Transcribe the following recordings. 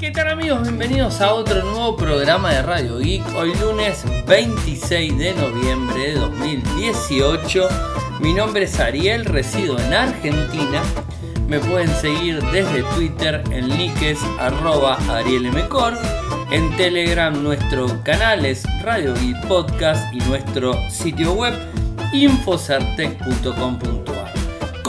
¿Qué tal amigos? Bienvenidos a otro nuevo programa de Radio Geek. Hoy lunes 26 de noviembre de 2018. Mi nombre es Ariel, resido en Argentina. Me pueden seguir desde Twitter en likes arroba arielmcor. En Telegram nuestro canal es Radio Geek Podcast y nuestro sitio web infocertec.com.ar.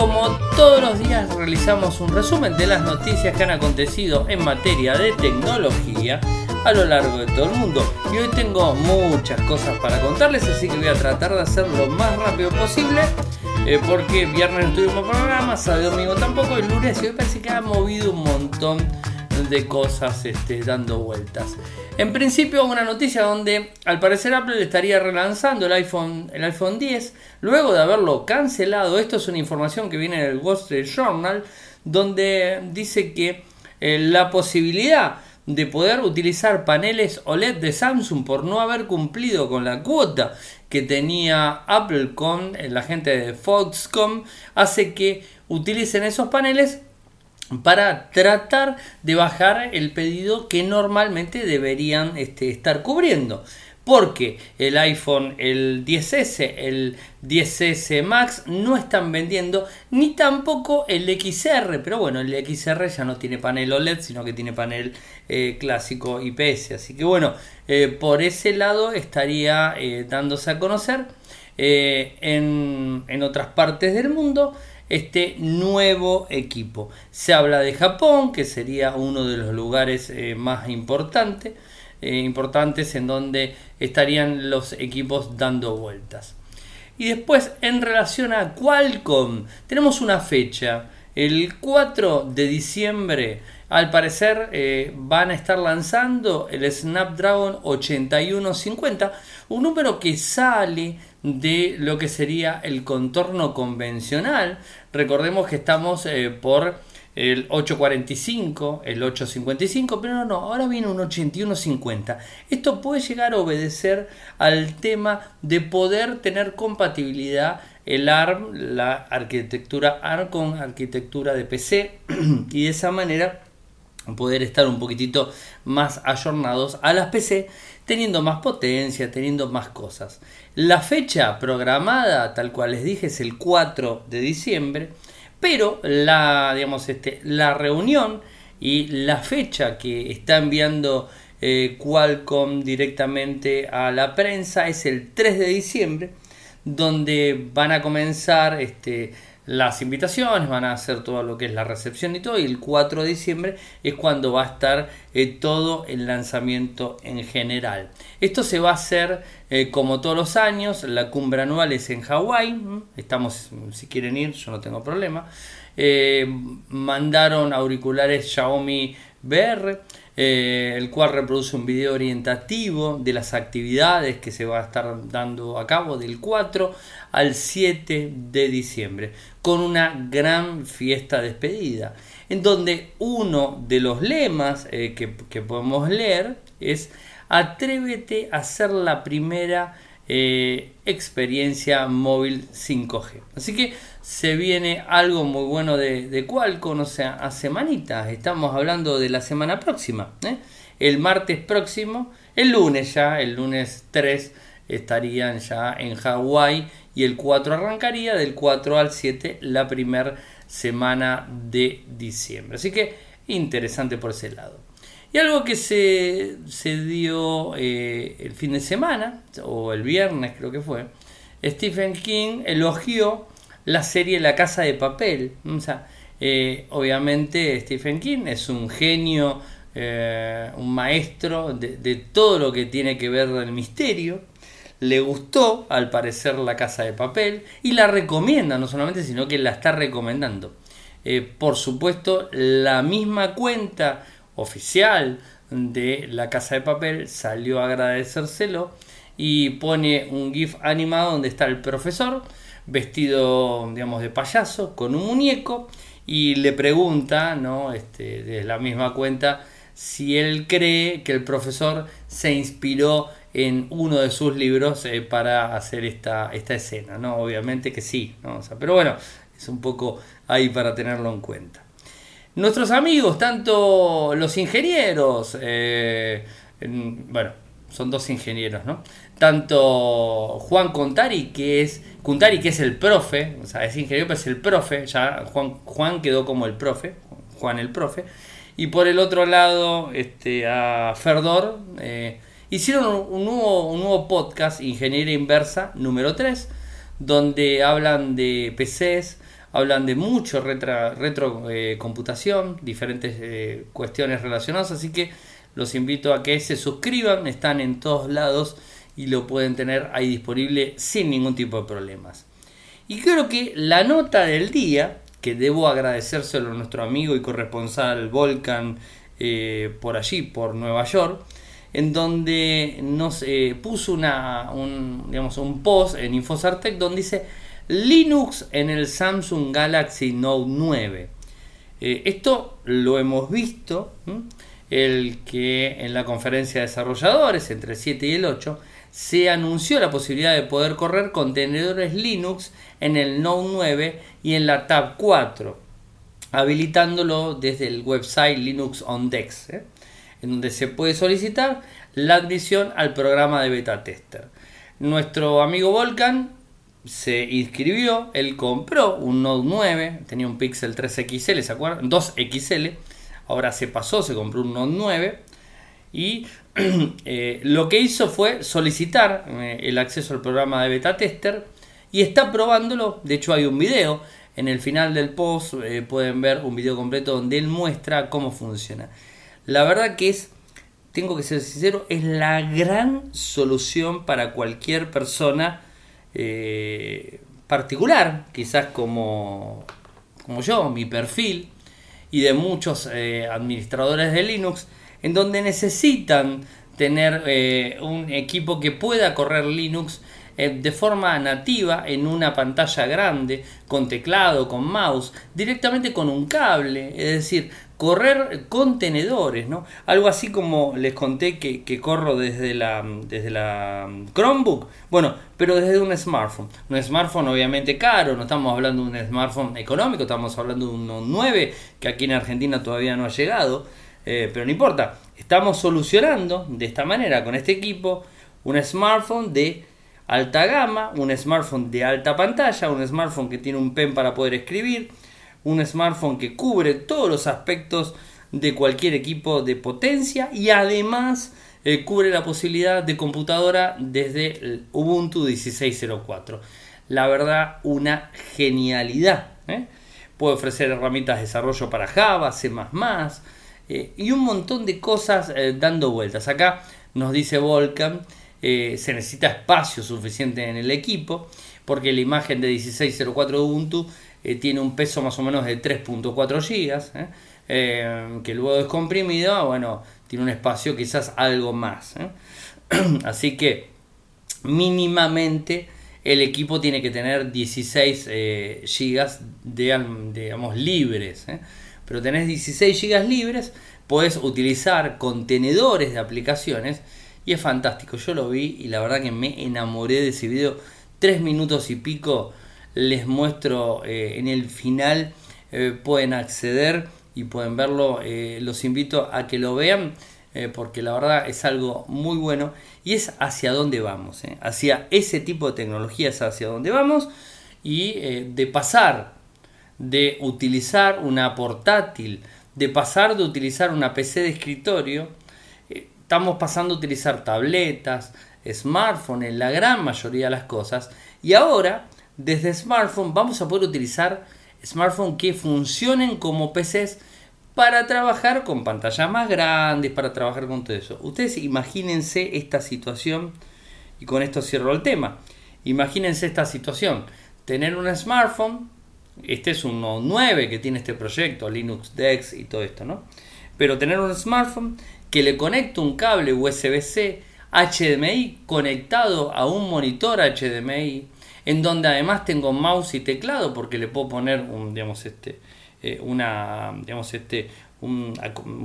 Como todos los días realizamos un resumen de las noticias que han acontecido en materia de tecnología a lo largo de todo el mundo. Y hoy tengo muchas cosas para contarles, así que voy a tratar de hacerlo lo más rápido posible. Eh, porque viernes no tuvimos programa, sábado domingo tampoco, el lunes y hoy parece que ha movido un montón de cosas este, dando vueltas. En principio una noticia donde al parecer Apple estaría relanzando el iPhone, el iPhone 10 luego de haberlo cancelado. Esto es una información que viene del Wall Street Journal donde dice que eh, la posibilidad de poder utilizar paneles OLED de Samsung por no haber cumplido con la cuota que tenía Apple con eh, la gente de Foxconn hace que utilicen esos paneles para tratar de bajar el pedido que normalmente deberían este, estar cubriendo. Porque el iPhone, el 10S, el 10S Max no están vendiendo, ni tampoco el XR. Pero bueno, el XR ya no tiene panel OLED, sino que tiene panel eh, clásico IPS. Así que bueno, eh, por ese lado estaría eh, dándose a conocer en, en otras partes del mundo este nuevo equipo. Se habla de Japón, que sería uno de los lugares eh, más importantes, eh, importantes en donde estarían los equipos dando vueltas. Y después, en relación a Qualcomm, tenemos una fecha, el 4 de diciembre. Al parecer eh, van a estar lanzando el Snapdragon 8150, un número que sale de lo que sería el contorno convencional. Recordemos que estamos eh, por el 845, el 855, pero no, no, ahora viene un 8150. Esto puede llegar a obedecer al tema de poder tener compatibilidad el ARM, la arquitectura ARM con arquitectura de PC y de esa manera poder estar un poquitito más ayornados a las PC teniendo más potencia, teniendo más cosas. La fecha programada, tal cual les dije, es el 4 de diciembre, pero la, digamos, este, la reunión y la fecha que está enviando eh, Qualcomm directamente a la prensa es el 3 de diciembre, donde van a comenzar este, las invitaciones, van a hacer todo lo que es la recepción y todo, y el 4 de diciembre es cuando va a estar eh, todo el lanzamiento en general. Esto se va a hacer eh, como todos los años, la cumbre anual es en Hawái, estamos, si quieren ir, yo no tengo problema. Eh, mandaron auriculares Xiaomi VR, eh, el cual reproduce un video orientativo de las actividades que se va a estar dando a cabo del 4 al 7 de diciembre, con una gran fiesta despedida, en donde uno de los lemas eh, que, que podemos leer es atrévete a ser la primera eh, experiencia móvil 5G. Así que se viene algo muy bueno de, de Qualcomm, o a semanitas, estamos hablando de la semana próxima, ¿eh? el martes próximo, el lunes ya, el lunes 3 estarían ya en Hawái y el 4 arrancaría del 4 al 7 la primera semana de diciembre. Así que interesante por ese lado. Y algo que se, dio eh, el fin de semana, o el viernes creo que fue, Stephen King elogió la serie La Casa de Papel. Eh, obviamente Stephen King es un genio, eh, un maestro de, de, todo lo que tiene que ver del misterio. Le gustó, al parecer, La Casa de Papel y la recomienda, no solamente, sino que la está recomendando. por supuesto, la misma cuenta oficial de la casa de papel salió a agradecérselo y pone un GIF animado donde está el profesor vestido digamos de payaso con un muñeco y le pregunta no este, de la misma cuenta si él cree que el profesor se inspiró en uno de sus libros eh, para hacer esta, esta escena no obviamente que sí ¿no? pero bueno es un poco ahí para tenerlo en cuenta Nuestros amigos, tanto los ingenieros, eh, bueno, son dos ingenieros, ¿no? Tanto Juan Contari, que es Contari, que es el profe, o sea, es ingeniero, pero es el profe, ya Juan, Juan quedó como el profe, Juan el profe. Y por el otro lado, este, a Ferdor, eh, hicieron un nuevo, un nuevo podcast, Ingeniería Inversa, número 3, donde hablan de PCs, hablan de mucho retro, retro eh, diferentes eh, cuestiones relacionadas, así que los invito a que se suscriban, están en todos lados y lo pueden tener ahí disponible sin ningún tipo de problemas. Y creo que la nota del día, que debo agradecérselo a nuestro amigo y corresponsal Volcan eh, por allí, por Nueva York, en donde nos puso una, un, digamos, un post en Infosartec donde dice Linux en el Samsung Galaxy Note 9. Eh, esto lo hemos visto, el que en la conferencia de desarrolladores entre el 7 y el 8 se anunció la posibilidad de poder correr contenedores Linux en el Note 9 y en la Tab 4, habilitándolo desde el website Linux on Dex, ¿eh? en donde se puede solicitar la admisión al programa de beta tester. Nuestro amigo Volcan se inscribió, él compró un Note 9, tenía un Pixel 3XL, ¿se acuerdan? 2XL, ahora se pasó, se compró un Note 9 y eh, lo que hizo fue solicitar eh, el acceso al programa de beta tester y está probándolo, de hecho hay un video, en el final del post eh, pueden ver un video completo donde él muestra cómo funciona. La verdad que es, tengo que ser sincero, es la gran solución para cualquier persona eh, particular, quizás como, como yo, mi perfil, y de muchos eh, administradores de Linux, en donde necesitan tener eh, un equipo que pueda correr Linux de forma nativa en una pantalla grande, con teclado, con mouse, directamente con un cable, es decir, correr contenedores, ¿no? Algo así como les conté que, corro desde la, desde la Chromebook, bueno, pero desde un smartphone. Un smartphone obviamente caro, no estamos hablando de un smartphone económico, estamos hablando de un 9 que aquí en Argentina todavía no ha llegado, eh, pero no importa, estamos solucionando de esta manera con este equipo un smartphone de alta gama, un smartphone de alta pantalla, un smartphone que tiene un pen para poder escribir, un smartphone que cubre todos los aspectos de cualquier equipo de potencia y además eh, cubre la posibilidad de computadora desde el Ubuntu 16.04. La verdad, una genialidad. ¿eh? Puede ofrecer herramientas de desarrollo para Java, C++, eh, y un montón de cosas dando vueltas. Acá nos dice Volcan, se necesita espacio suficiente en el equipo, porque la imagen de 16.04 Ubuntu eh, tiene un peso más o menos de 3.4 GB, ¿eh? eh, que luego es comprimido, bueno, tiene un espacio quizás algo más. Así que mínimamente el equipo tiene que tener 16 GB de, digamos, libres. Pero tenés 16 GB libres, puedes utilizar contenedores de aplicaciones y es fantástico. Yo lo vi y la verdad que me enamoré de ese video. Tres minutos y pico les muestro eh, en el final, eh, pueden acceder y pueden verlo, eh, los invito a que lo vean porque la verdad es algo muy bueno y es hacia dónde vamos, hacia ese tipo de tecnologías hacia dónde vamos y de pasar de utilizar una portátil, de pasar de utilizar una PC de escritorio, estamos pasando a utilizar tabletas, smartphones, la gran mayoría de las cosas, y ahora desde smartphone vamos a poder utilizar smartphones que funcionen como PCs para trabajar con pantallas más grandes, para trabajar con todo eso. Ustedes imagínense esta situación, y con esto cierro el tema. Imagínense esta situación, tener un smartphone, este es un 9 que tiene este proyecto, Linux Dex y todo esto, ¿no? Pero tener un smartphone que le conecte un cable USB-C HDMI conectado a un monitor HDMI en donde además tengo mouse y teclado porque le puedo poner un, digamos, este, eh, una, digamos, este, un,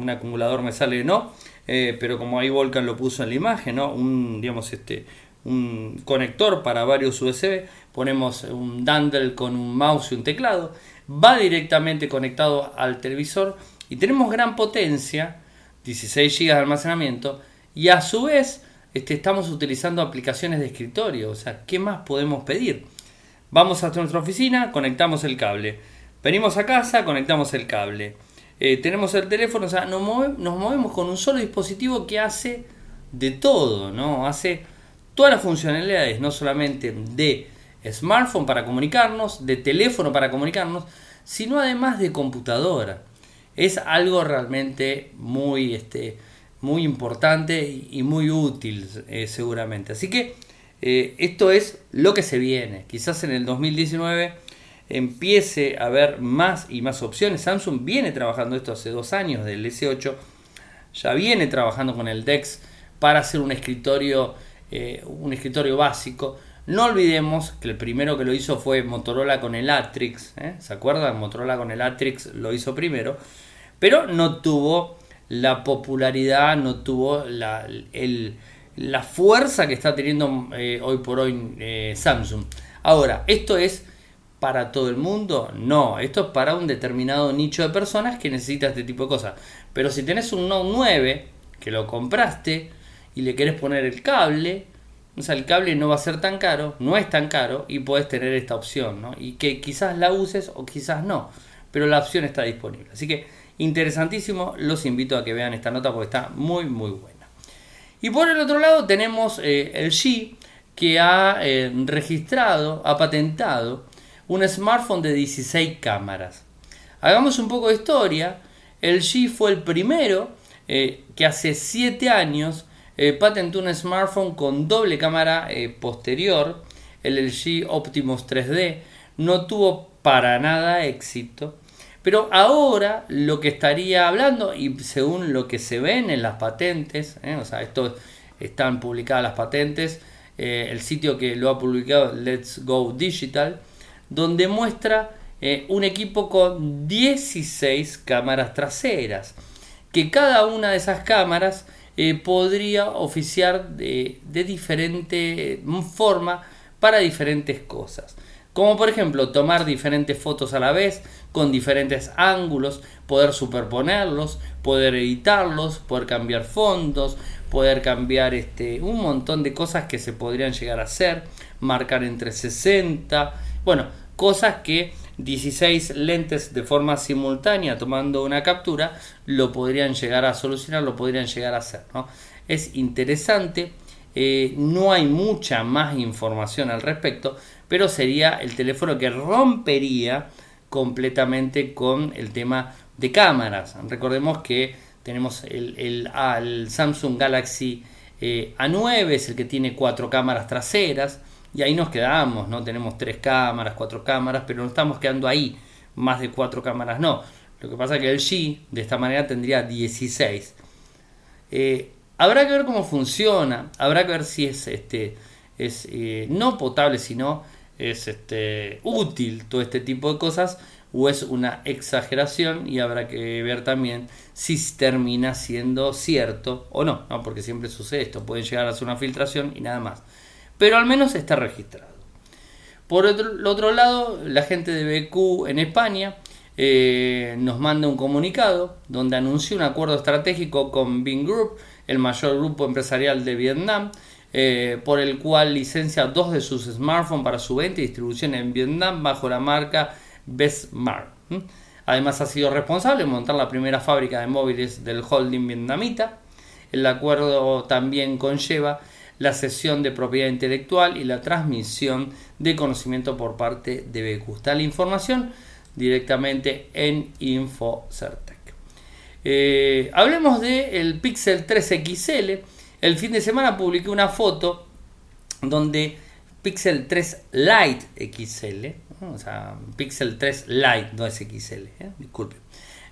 acumulador me sale no, eh, pero como ahí Volcan lo puso en la imagen, ¿no? un, digamos, este, un conector para varios USB, ponemos un dandle con un mouse y un teclado. va directamente conectado al televisor y tenemos gran potencia, 16 GB de almacenamiento, y a su vez este, estamos utilizando aplicaciones de escritorio. O sea, ¿qué más podemos pedir? Vamos hasta nuestra oficina, conectamos el cable. Venimos a casa, conectamos el cable. Eh, tenemos el teléfono, o sea, nos, nos movemos con un solo dispositivo que hace de todo, ¿no? Hace todas las funcionalidades, no solamente de smartphone para comunicarnos, de teléfono para comunicarnos, sino además de computadora. Es algo realmente muy, este, muy importante y muy útil eh, seguramente. Así que eh, esto es lo que se viene. Quizás en el 2019 empiece a haber más y más opciones. Samsung viene trabajando esto hace dos años del S8. Ya viene trabajando con el DeX para hacer un escritorio, eh, un escritorio básico. No olvidemos que el primero que lo hizo fue Motorola con el Atrix. ¿Se acuerdan? Motorola con el Atrix lo hizo primero. Pero no tuvo la popularidad, no tuvo la, la fuerza que está teniendo eh, hoy por hoy eh, Samsung. Ahora, ¿esto es para todo el mundo? No, esto es para un determinado nicho de personas que necesita este tipo de cosas. Pero si tenés un Note 9 que lo compraste y le querés poner el cable, o sea, el cable no va a ser tan caro, no es tan caro y puedes tener esta opción, ¿no? Y que quizás la uses o quizás no, pero la opción está disponible. Así que interesantísimo, los invito a que vean esta nota porque está muy muy buena. Y por el otro lado tenemos eh, el G que ha eh, registrado, ha patentado un smartphone de 16 cámaras. Hagamos un poco de historia. El G fue el primero eh, que hace 7 años patentó un smartphone con doble cámara posterior, el LG Optimus 3D. No tuvo para nada éxito pero ahora lo que estaría hablando, y según lo que se ven en las patentes, ¿eh? o sea, esto están publicadas las patentes, eh, el sitio que lo ha publicado Let's Go Digital, donde muestra eh, un equipo con 16 cámaras traseras, que cada una de esas cámaras podría oficiar de, de diferente forma para diferentes cosas. Como por ejemplo tomar diferentes fotos a la vez, con diferentes ángulos, poder superponerlos, poder editarlos, poder cambiar fondos, poder cambiar este, un montón de cosas que se podrían llegar a hacer, marcar entre 60, bueno, cosas que 16 lentes de forma simultánea tomando una captura lo podrían llegar a solucionar, lo podrían llegar a hacer. ¿no? Es interesante, eh, no hay mucha más información al respecto, pero sería el teléfono que rompería completamente con el tema de cámaras. Recordemos que tenemos el, Samsung Galaxy eh, A9, es el que tiene cuatro cámaras traseras, y ahí nos quedamos, ¿no? Tenemos tres cámaras, cuatro cámaras, pero no estamos quedando ahí, más de cuatro cámaras no. Lo que pasa es que el G de esta manera tendría 16. Eh, habrá que ver cómo funciona, habrá que ver si es, este, es eh, no potable, sino es este, útil todo este tipo de cosas o es una exageración y habrá que ver también si termina siendo cierto o no, ¿no? porque siempre sucede esto, puede llegar a ser una filtración y nada más. Pero al menos está registrado. Por otro, otro lado, la gente de BQ en España eh, nos manda un comunicado donde anunció un acuerdo estratégico con Bing Group, el mayor grupo empresarial de Vietnam, eh, por el cual licencia dos de sus smartphones para su venta y distribución en Vietnam bajo la marca Bestmark. Además ha sido responsable de montar la primera fábrica de móviles del holding vietnamita. El acuerdo también conlleva la cesión de propiedad intelectual y la transmisión de conocimiento por parte de BQ. Está la información directamente en InfoCertec. Eh, hablemos del Pixel 3 XL el fin de semana publiqué una foto donde Pixel 3 Lite XL, o sea, Pixel 3 Lite, no es XL, ¿eh? disculpen,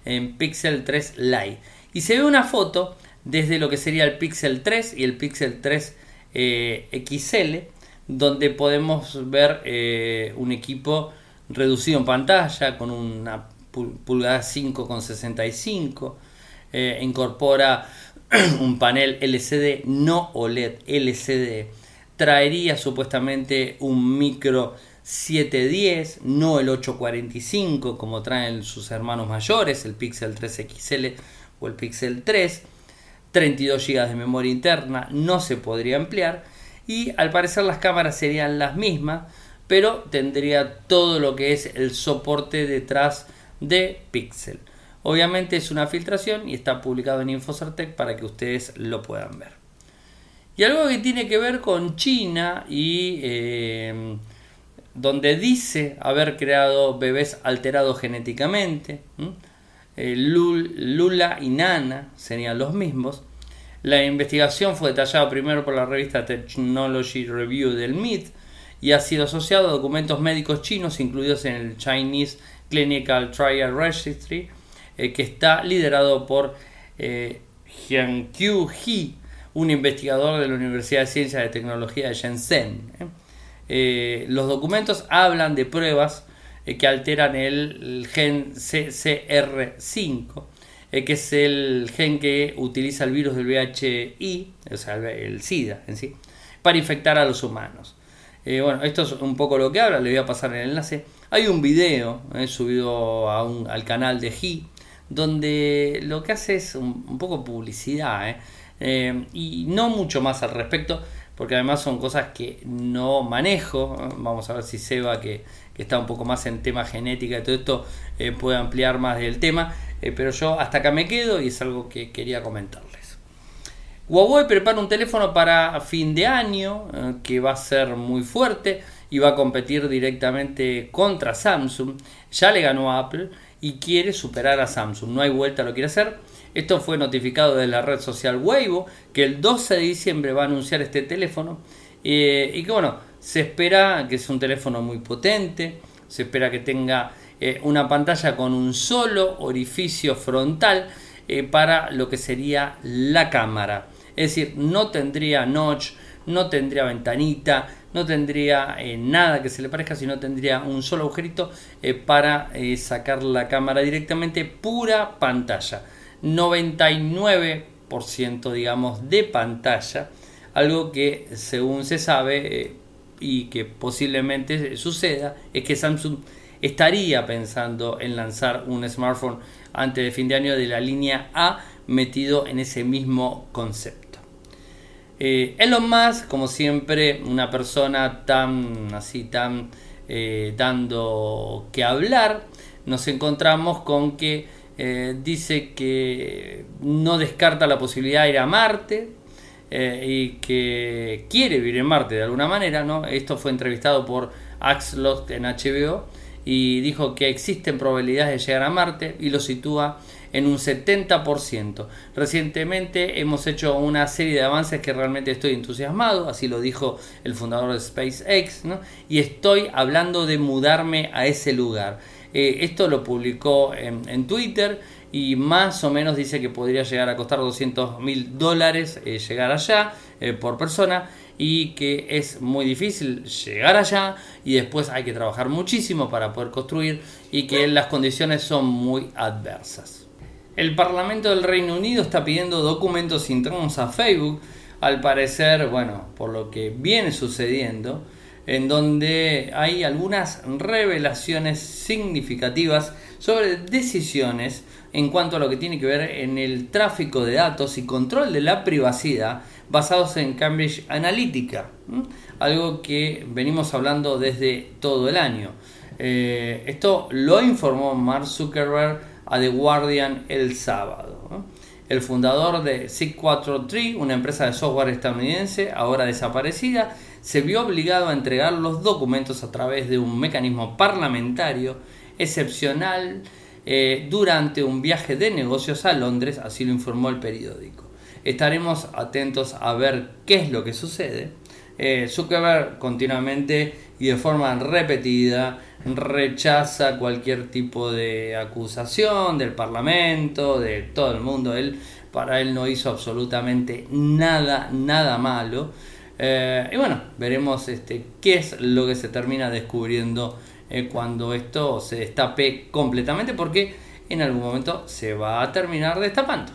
en Pixel 3 Lite. Y se ve una foto desde lo que sería el Pixel 3 y el Pixel 3 eh, XL, donde podemos ver eh, un equipo reducido en pantalla con una pulgada 5,65, incorpora un panel LCD, no OLED, LCD. Traería supuestamente un micro 710, no el 845 como traen sus hermanos mayores, el Pixel 3 XL o el Pixel 3. 32 GB de memoria interna no se podría ampliar y al parecer las cámaras serían las mismas, pero tendría todo lo que es el soporte detrás de Pixel. Obviamente es una filtración y está publicado en Infocertec para que ustedes lo puedan ver. Y algo que tiene que ver con China y eh, donde dice haber creado bebés alterados genéticamente. Eh, Lula y Nana serían los mismos. La investigación fue detallada primero por la revista Technology Review del MIT y ha sido asociado a documentos médicos chinos incluidos en el Chinese Clinical Trial Registry, eh, que está liderado por eh, Jiankyu He, un investigador de la Universidad de Ciencias y Tecnología de Shenzhen. ¿eh? los documentos hablan de pruebas que alteran el, gen CCR5, que es el gen que utiliza el virus del VHI, o sea, el SIDA en sí, para infectar a los humanos. bueno, esto es un poco lo que habla, le voy a pasar el enlace. Hay un video subido al canal de He donde lo que hace es un, poco publicidad ¿eh? Eh, y no mucho más al respecto, porque además son cosas que no manejo. Vamos a ver si Seba, que, que está un poco más en tema genética y todo esto, eh, puede ampliar más del tema, pero yo hasta acá me quedo y es algo que quería comentarles. Huawei prepara un teléfono para fin de año que va a ser muy fuerte y va a competir directamente contra Samsung. Ya le ganó a Apple y quiere superar a Samsung. No hay vuelta, lo quiere hacer. Esto fue notificado de la red social Weibo, que el 12 de diciembre va a anunciar este teléfono. Eh, y que bueno, se espera que es un teléfono muy potente, se espera que tenga eh, una pantalla con un solo orificio frontal eh, para lo que sería la cámara. Es decir, no tendría notch, no tendría ventanita, no tendría eh, nada que se le parezca, sino tendría un solo agujerito eh, para eh, sacar la cámara directamente, pura pantalla. 99% digamos de pantalla, algo que según se sabe y que posiblemente suceda es que Samsung estaría pensando en lanzar un smartphone antes de fin de año de la línea A metido en ese mismo concepto. Eh, Elon Musk, como siempre, una persona tan así, tan eh, dando que hablar, nos encontramos con que eh, dice que no descarta la posibilidad de ir a Marte y que quiere vivir en Marte de alguna manera, ¿no? Esto fue entrevistado por Axlot en HBO y dijo que existen probabilidades de llegar a Marte y lo sitúa en un 70%. Recientemente hemos hecho una serie de avances que realmente estoy entusiasmado, así lo dijo el fundador de SpaceX, y estoy hablando de mudarme a ese lugar. Eh, esto lo publicó en, Twitter y más o menos dice que podría llegar a costar 200 mil dólares eh, llegar allá eh, por persona y que es muy difícil llegar allá y después hay que trabajar muchísimo para poder construir y que las condiciones son muy adversas. El Parlamento del Reino Unido está pidiendo documentos internos a Facebook, al parecer, bueno, por lo que viene sucediendo, en donde hay algunas revelaciones significativas sobre decisiones en cuanto a lo que tiene que ver en el tráfico de datos y control de la privacidad basados en Cambridge Analytica, algo que venimos hablando desde todo el año. Eh, esto lo informó Mark Zuckerberg a The Guardian el sábado. El fundador de SIG43, una empresa de software estadounidense ahora desaparecida, se vio obligado a entregar los documentos a través de un mecanismo parlamentario excepcional eh, durante un viaje de negocios a Londres, así lo informó el periódico. Estaremos atentos a ver qué es lo que sucede. Eh, Zuckerberg continuamente y de forma repetida rechaza cualquier tipo de acusación del Parlamento, de todo el mundo. Él, para él no hizo absolutamente nada, nada malo. Eh, y bueno, veremos este, qué es lo que se termina descubriendo eh, cuando esto se destape completamente, porque en algún momento se va a terminar destapando.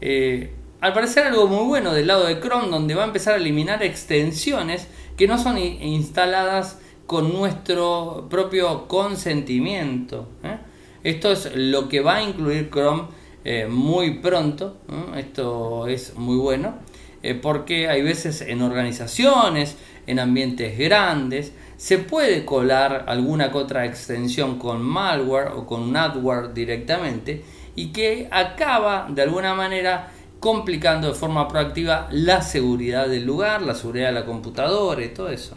Eh, al parecer algo muy bueno del lado de Chrome, donde va a empezar a eliminar extensiones que no son instaladas con nuestro propio consentimiento. ¿eh? Esto es lo que va a incluir Chrome eh, muy pronto. Esto es muy bueno eh, porque hay veces en organizaciones, en ambientes grandes, se puede colar alguna que otra extensión con malware o con adware directamente y que acaba de alguna manera complicando de forma proactiva la seguridad del lugar, la seguridad de la computadora y todo eso.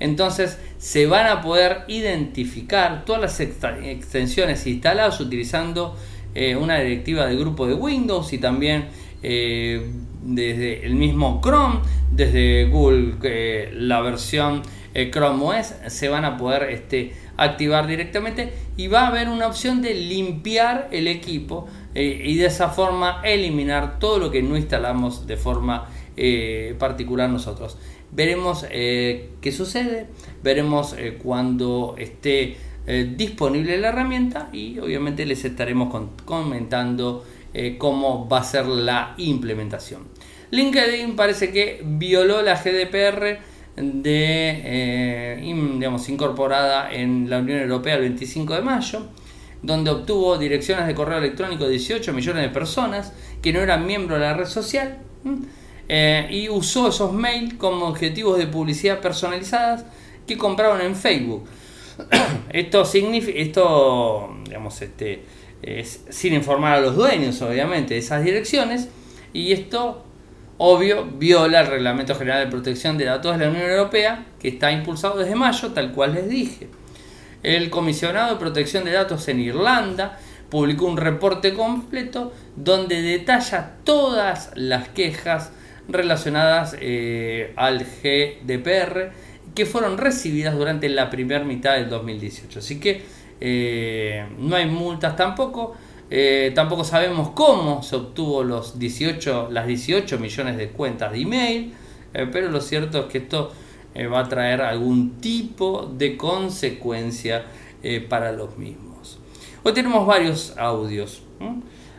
Entonces se van a poder identificar todas las extensiones instaladas utilizando eh, una directiva del grupo de Windows y también eh, desde el mismo Chrome, desde Google, eh, la versión Chrome OS, se van a poder este, activar directamente y va a haber una opción de limpiar el equipo y de esa forma eliminar todo lo que no instalamos de forma particular nosotros. Veremos eh, qué sucede, veremos eh, cuando esté eh, disponible la herramienta y obviamente les estaremos comentando cómo va a ser la implementación. LinkedIn parece que violó la GDPR de, digamos, incorporada en la Unión Europea el 25 de mayo, donde obtuvo direcciones de correo electrónico de 18 millones de personas que no eran miembros de la red social. Eh, y usó esos mails como objetivos de publicidad personalizadas que compraron en Facebook. esto significa, esto, digamos, este, sin informar a los dueños, obviamente, de esas direcciones, y esto, obvio, viola el Reglamento General de Protección de Datos de la Unión Europea, que está impulsado desde mayo, tal cual les dije. El comisionado de protección de datos en Irlanda publicó un reporte completo donde detalla todas las quejas relacionadas eh, al GDPR que fueron recibidas durante la primera mitad del 2018. Así que eh, no hay multas tampoco. Eh, tampoco sabemos cómo se obtuvo los 18, las 18 millones de cuentas de email, pero lo cierto es que esto va a traer algún tipo de consecuencia para los mismos. Hoy tenemos varios audios.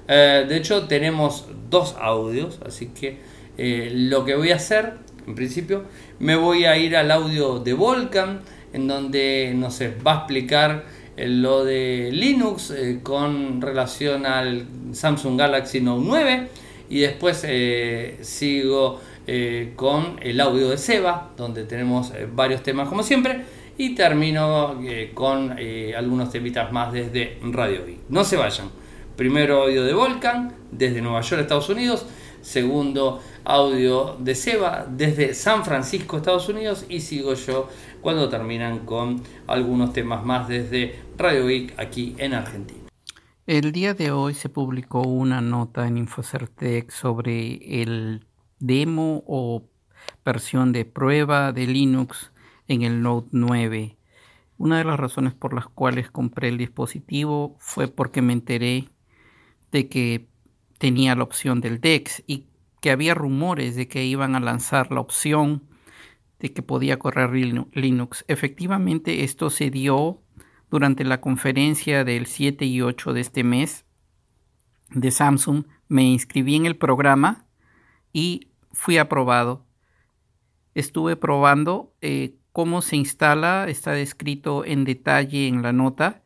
de hecho, tenemos dos audios, así que eh, lo que voy a hacer, en principio, me voy a ir al audio de Volcan, en donde nos va a explicar eh, lo de Linux eh, con relación al Samsung Galaxy Note 9 y después sigo con el audio de Seba, donde tenemos varios temas como siempre y termino con algunos temitas más desde Radio I. No se vayan. Primero audio de Volcan desde Nueva York, Estados Unidos. Segundo audio de Seba desde San Francisco, Estados Unidos, y sigo yo cuando terminan con algunos temas más desde Radio Week aquí en Argentina. El día de hoy se publicó una nota en Infocertec sobre el demo o versión de prueba de Linux en el Note 9. Una de las razones por las cuales compré el dispositivo fue porque me enteré de que tenía la opción del DEX y que había rumores de que iban a lanzar la opción de que podía correr Linux. Efectivamente, esto se dio durante la conferencia del 7 y 8 de este mes de Samsung. Me inscribí en el programa y fui aprobado. Estuve probando eh, cómo se instala, está descrito en detalle en la nota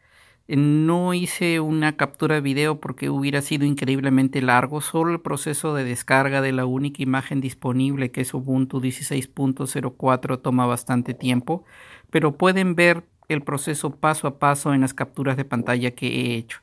no hice una captura de video porque hubiera sido increíblemente largo. Solo el proceso de descarga de la única imagen disponible, que es Ubuntu 16.04, toma bastante tiempo. Pero pueden ver el proceso paso a paso en las capturas de pantalla que he hecho.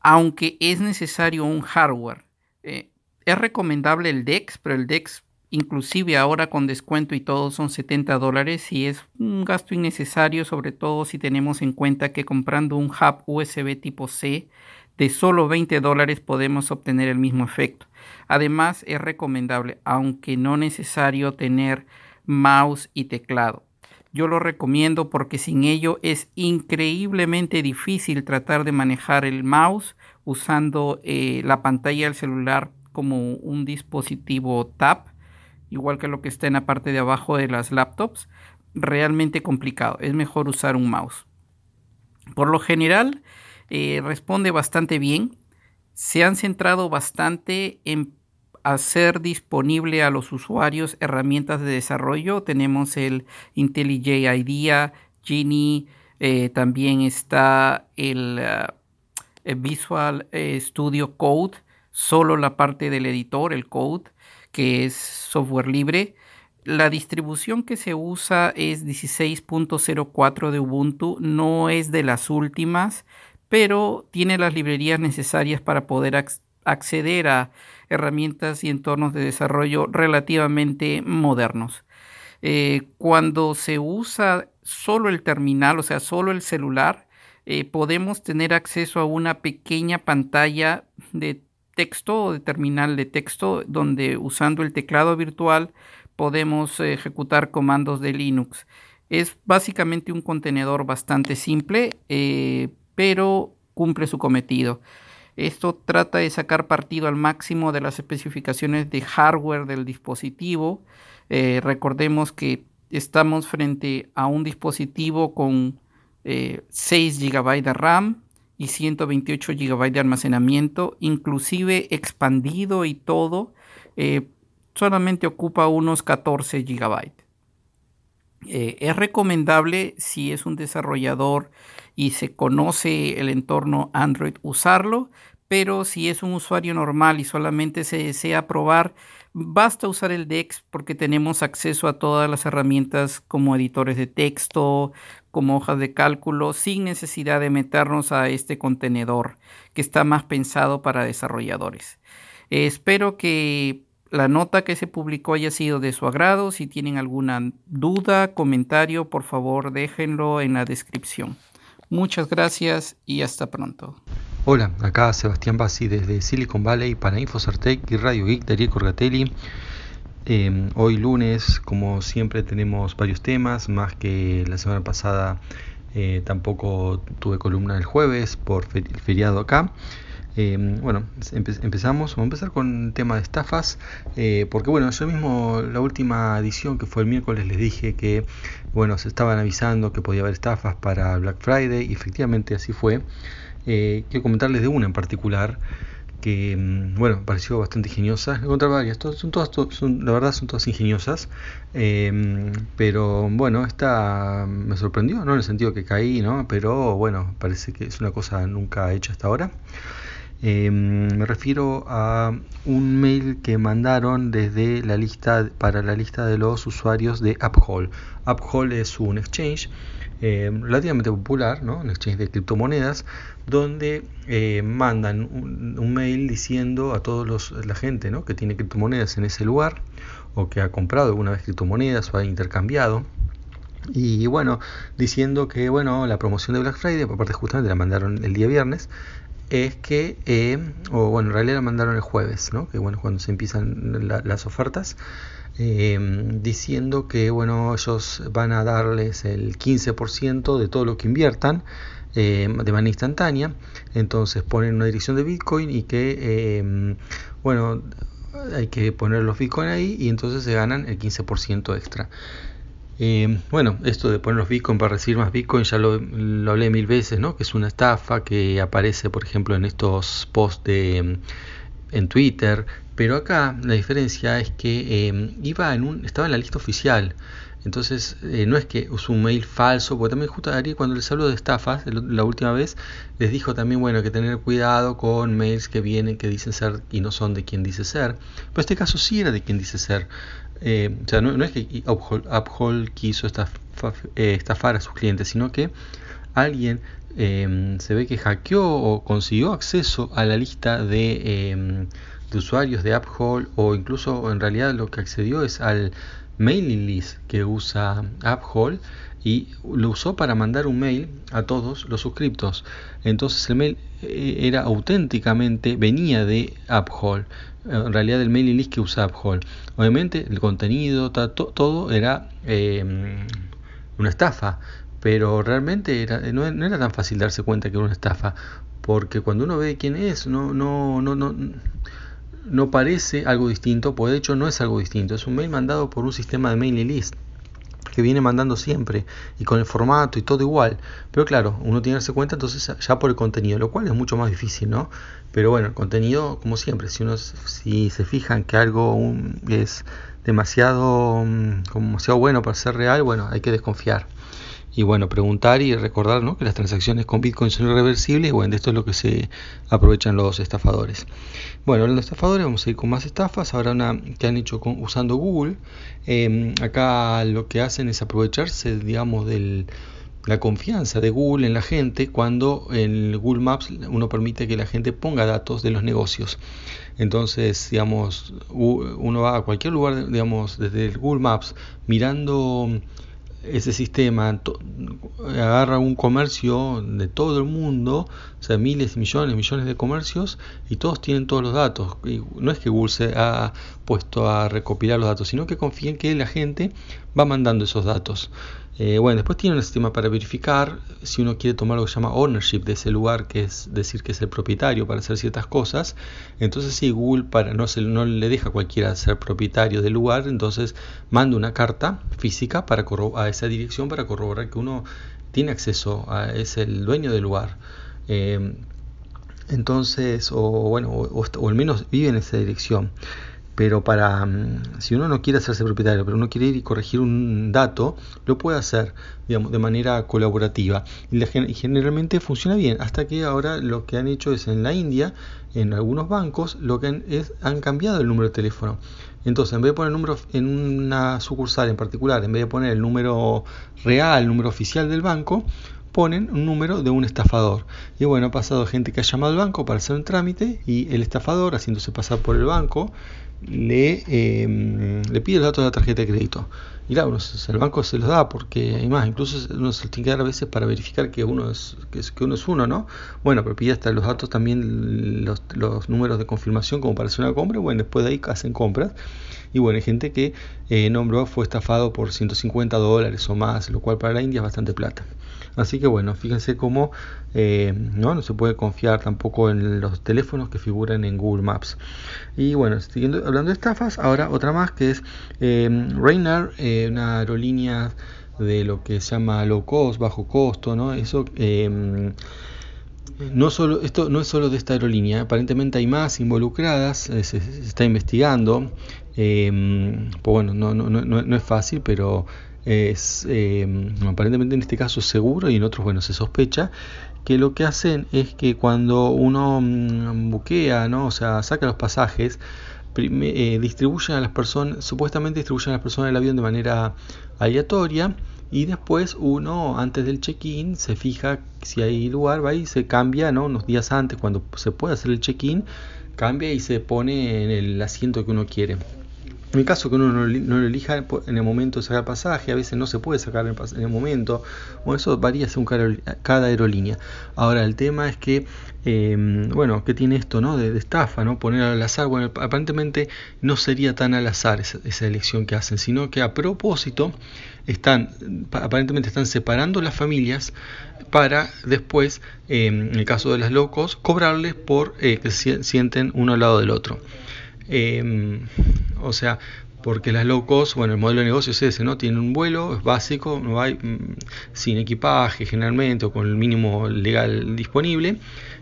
Aunque es necesario un hardware. Eh, es recomendable el DeX, pero el DeX inclusive ahora con descuento y todo son 70 dólares y es un gasto innecesario, sobre todo si tenemos en cuenta que comprando un hub USB tipo C de solo 20 dólares podemos obtener el mismo efecto. Además es recomendable, aunque no necesario, tener mouse y teclado. Yo lo recomiendo porque sin ello es increíblemente difícil tratar de manejar el mouse usando eh, la pantalla del celular como un dispositivo tap igual que lo que está en la parte de abajo de las laptops, realmente complicado. Es mejor usar un mouse. Por lo general, eh, responde bastante bien. Se han centrado bastante en hacer disponible a los usuarios herramientas de desarrollo. Tenemos el IntelliJ IDEA, Genie, eh, también está el, eh, Visual Studio Code, solo la parte del editor, el code, que es software libre. La distribución que se usa es 16.04 de Ubuntu, no es de las últimas, pero tiene las librerías necesarias para poder acceder a herramientas y entornos de desarrollo relativamente modernos. Eh, cuando se usa solo el terminal, o sea, solo el celular, eh, podemos tener acceso a una pequeña pantalla de texto o de terminal de texto donde usando el teclado virtual podemos ejecutar comandos de Linux. Es básicamente un contenedor bastante simple, eh, pero cumple su cometido. Esto trata de sacar partido al máximo de las especificaciones de hardware del dispositivo. Eh, recordemos que estamos frente a un dispositivo con 6 eh, GB de RAM y 128 GB de almacenamiento, inclusive expandido y todo solamente ocupa unos 14 GB. Eh, es recomendable si es un desarrollador y se conoce el entorno Android usarlo, pero si es un usuario normal y solamente se desea probar, basta usar el DEX porque tenemos acceso a todas las herramientas como editores de texto, como hojas de cálculo, sin necesidad de meternos a este contenedor que está más pensado para desarrolladores. espero que la nota que se publicó haya sido de su agrado. Si tienen alguna duda, comentario, por favor déjenlo en la descripción. Muchas gracias y hasta pronto. Hola, acá Sebastián Bassi desde Silicon Valley para Infocertec y Radio Geek Ariel Corgatelli. Em, hoy lunes, como siempre, tenemos varios temas, más que la semana pasada eh, tampoco tuve columna el jueves por el feriado acá. Em, bueno, empezamos, vamos a empezar con el tema de estafas, eh, porque bueno, yo mismo la última edición que fue el miércoles les dije que bueno, se estaban avisando que podía haber estafas para Black Friday y efectivamente así fue. Eh, quiero comentarles de una en particular que mm, bueno, pareció bastante ingeniosa. Encontré varias, son todas, son, la verdad son todas ingeniosas, em, pero bueno, esta me sorprendió, no en el sentido que caí, ¿no? Pero bueno, parece que es una cosa nunca hecha hasta ahora. Em, me refiero a un mail que mandaron desde la lista para la lista de los usuarios de Uphold. Uphold es un exchange em, relativamente popular, ¿no? un exchange de criptomonedas, donde eh, mandan un, mail diciendo a toda la gente ¿no? que tiene criptomonedas en ese lugar o que ha comprado alguna vez criptomonedas o ha intercambiado y bueno, diciendo que bueno, la promoción de Black Friday, por parte justamente la mandaron el día viernes, es que, eh, o bueno, en realidad la mandaron el jueves, ¿no? que bueno, cuando se empiezan las ofertas, eh, diciendo que bueno, ellos van a darles el 15% de todo lo que inviertan eh, de manera instantánea, entonces ponen una dirección de Bitcoin y que, bueno, hay que poner los Bitcoin ahí y entonces se ganan el 15% extra. Eh, bueno, esto de poner los Bitcoin para recibir más Bitcoin ya lo, hablé mil veces, ¿no? Que es una estafa que aparece, por ejemplo, en estos posts de, en Twitter. Pero acá la diferencia es que eh, iba en un, estaba en la lista oficial. Entonces, eh, no es que usó un mail falso, porque también justo Ari cuando les habló de estafas la última vez, les dijo también, bueno, que tener cuidado con mails que vienen, que dicen ser y no son de quien dice ser. Pero este caso sí era de quien dice ser. Eh, o sea, no, es que Uphold, quiso eh, estafar a sus clientes, sino que alguien em, se ve que hackeó o consiguió acceso a la lista de, em, de usuarios de Uphold o incluso en realidad lo que accedió es al mailing list que usa Uphold y lo usó para mandar un mail a todos los suscriptos. Entonces el mail eh, era auténticamente, venía de Uphold en realidad el mailing list que usa Uphold. Obviamente el contenido, todo era em, una estafa, pero realmente era, no, era tan fácil darse cuenta que era una estafa, porque cuando uno ve quién es, no, no, no, no, no parece algo distinto, pues de hecho no es algo distinto, es un mail mandado por un sistema de mailing list, que viene mandando siempre y con el formato y todo igual. Pero claro, uno tiene que darse cuenta entonces ya por el contenido, lo cual es mucho más difícil, ¿no? Pero bueno, el contenido, como siempre, si uno si se fijan que algo es demasiado, mm, como demasiado bueno para ser real, bueno, hay que desconfiar. Y bueno, preguntar y recordar ¿no? que las transacciones con Bitcoin son irreversibles bueno, de esto es lo que se aprovechan los estafadores. Bueno, los estafadores, vamos a ir con más estafas. Ahora una que han hecho usando Google. Em, acá lo que hacen es aprovecharse, digamos, de la confianza de Google en la gente cuando en Google Maps uno permite que la gente ponga datos de los negocios. Entonces, digamos, uno va a cualquier lugar, digamos, desde Google Maps mirando ese sistema agarra un comercio de todo el mundo, o sea, miles, millones, millones de comercios, y todos tienen todos los datos. Y no es que Google se ha puesto a recopilar los datos, sino que confíen que la gente va mandando esos datos. Eh, bueno, después tiene un sistema para verificar si uno quiere tomar lo que se llama ownership de ese lugar, que es decir que es el propietario para hacer ciertas cosas. Entonces, si Google para no, se, no le deja a cualquiera ser propietario del lugar, entonces manda una carta física para a esa dirección para corroborar que uno tiene acceso a es el dueño del lugar. Eh, entonces, o bueno, o al menos vive en esa dirección pero para mm, si uno no quiere hacerse propietario, pero uno quiere ir y corregir un dato, lo puede hacer digamos, de manera colaborativa y, generalmente funciona bien, hasta que ahora lo que han hecho es en la India, en algunos bancos, lo que han, es, han cambiado el número de teléfono. Entonces, en vez de poner el número en una sucursal en particular, en vez de poner el número real, el número oficial del banco, ponen un número de un estafador. Y bueno, ha pasado gente que ha llamado al banco para hacer un trámite y el estafador, haciéndose pasar por el banco, le, eh, le pide los datos de la tarjeta de crédito. Y claro, el banco se los da porque hay más, incluso uno se tiene que dar a veces para verificar que uno es, que, uno es uno, ¿no? Bueno, pero pide hasta los datos también, los, los números de confirmación como para hacer una compra, bueno, después de ahí hacen compras. Y bueno, hay gente que eh, nombró fue estafado por 150 dólares o más, lo cual para la India es bastante plata. Así que bueno, fíjense cómo eh, ¿no? no se puede confiar tampoco en los teléfonos que figuran en Google Maps. Y bueno, siguiendo hablando de estafas, ahora otra más que es eh, Rainer, eh, una aerolínea de lo que se llama low cost, bajo costo, ¿no? Eso eh, no solo, esto no es solo de esta aerolínea, aparentemente hay más involucradas, se, está investigando. pues bueno, no, no, no, no es fácil, pero es eh, aparentemente en este caso seguro y en otros bueno se sospecha que lo que hacen es que cuando uno mm, buquea no o sea saca los pasajes eh, distribuyen a las personas supuestamente distribuyen a las personas del avión de manera aleatoria y después uno antes del check-in se fija si hay lugar va y se cambia no unos días antes cuando se puede hacer el check-in cambia y se pone en el asiento que uno quiere en el caso que uno no, lo elija en el momento de sacar pasaje, a veces no se puede sacar en el momento, o eso varía según cada aerolínea. Ahora, el tema es que, em, bueno, ¿qué tiene esto no de, estafa? no Poner al azar, bueno, aparentemente no sería tan al azar esa, elección que hacen, sino que a propósito están, aparentemente están separando las familias para después, em, en el caso de las locos, cobrarles por eh, que se sienten uno al lado del otro. Em, o sea, porque las low bueno, el modelo de negocio es ese, ¿no? Tienen un vuelo, es básico, no hay mm, sin equipaje generalmente o con el mínimo legal disponible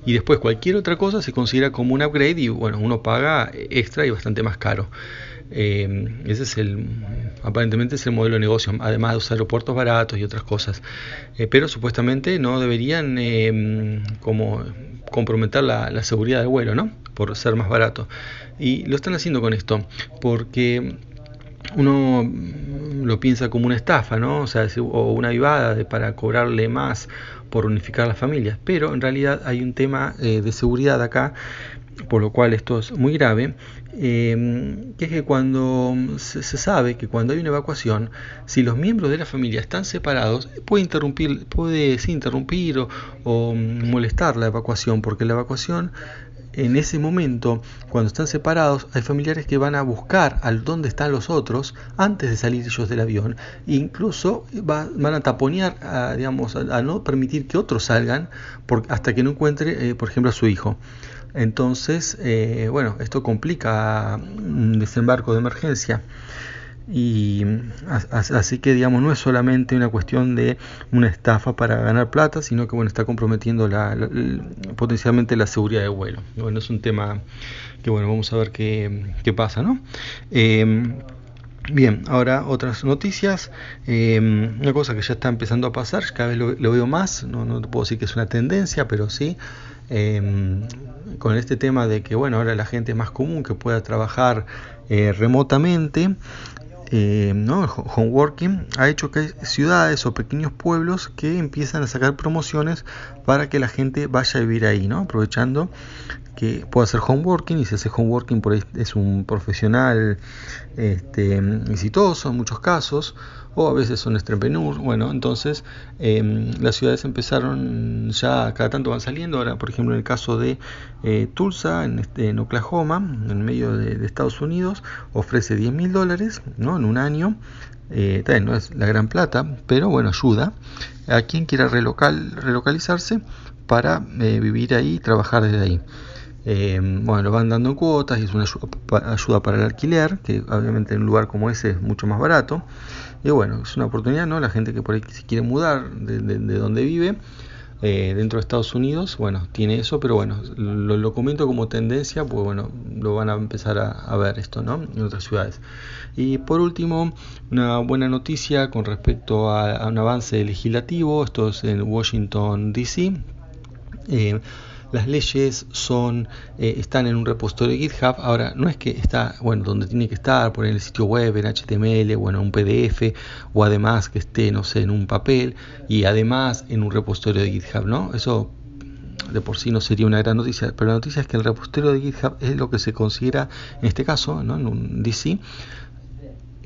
y después cualquier otra cosa se considera como un upgrade y bueno, uno paga extra y bastante más caro. Em, ese es el, aparentemente es el modelo de negocio, además de usar aeropuertos baratos y otras cosas. Eh, pero supuestamente no deberían em, como comprometer la, la seguridad del vuelo, ¿no? Por ser más barato. Y lo están haciendo con esto, porque uno lo piensa como una estafa, ¿no? O sea, o una vivada para cobrarle más por unificar las familias. Pero en realidad hay un tema eh, de seguridad acá, por lo cual esto es muy grave, em, que es que cuando se, sabe que cuando hay una evacuación, si los miembros de la familia están separados, puede interrumpir, puede interrumpir o, o molestar la evacuación, porque la evacuación en ese momento, cuando están separados, hay familiares que van a buscar al dónde están los otros antes de salir ellos del avión. E incluso van a taponear, a, digamos, a, no permitir que otros salgan hasta que no encuentre, eh, por ejemplo, a su hijo. Entonces, eh, bueno, esto complica un desembarco de emergencia. Y así que digamos no es solamente una cuestión de una estafa para ganar plata, sino que bueno está comprometiendo la, potencialmente la seguridad de vuelo. Bueno, es un tema que bueno vamos a ver qué, qué pasa, ¿no? Eh, Bien, ahora otras noticias. Em, una cosa que ya está empezando a pasar, cada vez lo, veo más, no, no, puedo decir que es una tendencia, pero sí, em, con este tema de que, bueno, ahora la gente es más común que pueda trabajar eh, remotamente, eh, ¿no? home working ha hecho que hay ciudades o pequeños pueblos que empiezan a sacar promociones para que la gente vaya a vivir ahí, ¿no? aprovechando que puede hacer homeworking y si hace homeworking por es un profesional este, exitoso en muchos casos o a veces son entrepreneurs bueno entonces em, las ciudades empezaron ya cada tanto van saliendo. Ahora por ejemplo en el caso de eh, Tulsa en, este, en Oklahoma en medio de, Estados Unidos ofrece 10 mil dólares ¿no? en un año. Eh, no es la gran plata pero bueno ayuda a quien quiera relocal, relocalizarse para eh, vivir ahí y trabajar desde ahí eh, bueno, lo van dando en cuotas y es una ayuda para el alquiler, que obviamente en un lugar como ese es mucho más barato. Y bueno, es una oportunidad, ¿no? La gente que por ahí se quiere mudar de, donde vive, eh, dentro de Estados Unidos, bueno, tiene eso, pero bueno, lo, comento como tendencia, pues bueno, lo van a empezar a, ver esto, ¿no? En otras ciudades. Y por último, una buena noticia con respecto a, un avance legislativo, esto es en Washington, D.C. Eh, las leyes son eh, están en un repositorio de GitHub. Ahora, no es que está, bueno, donde tiene que estar, por el sitio web, en HTML, bueno, en un PDF, o además que esté, no sé, en un papel, y además en un repositorio de GitHub, ¿no? Eso de por sí no sería una gran noticia, pero la noticia es que el repositorio de GitHub es lo que se considera, en este caso, ¿no? en un DC,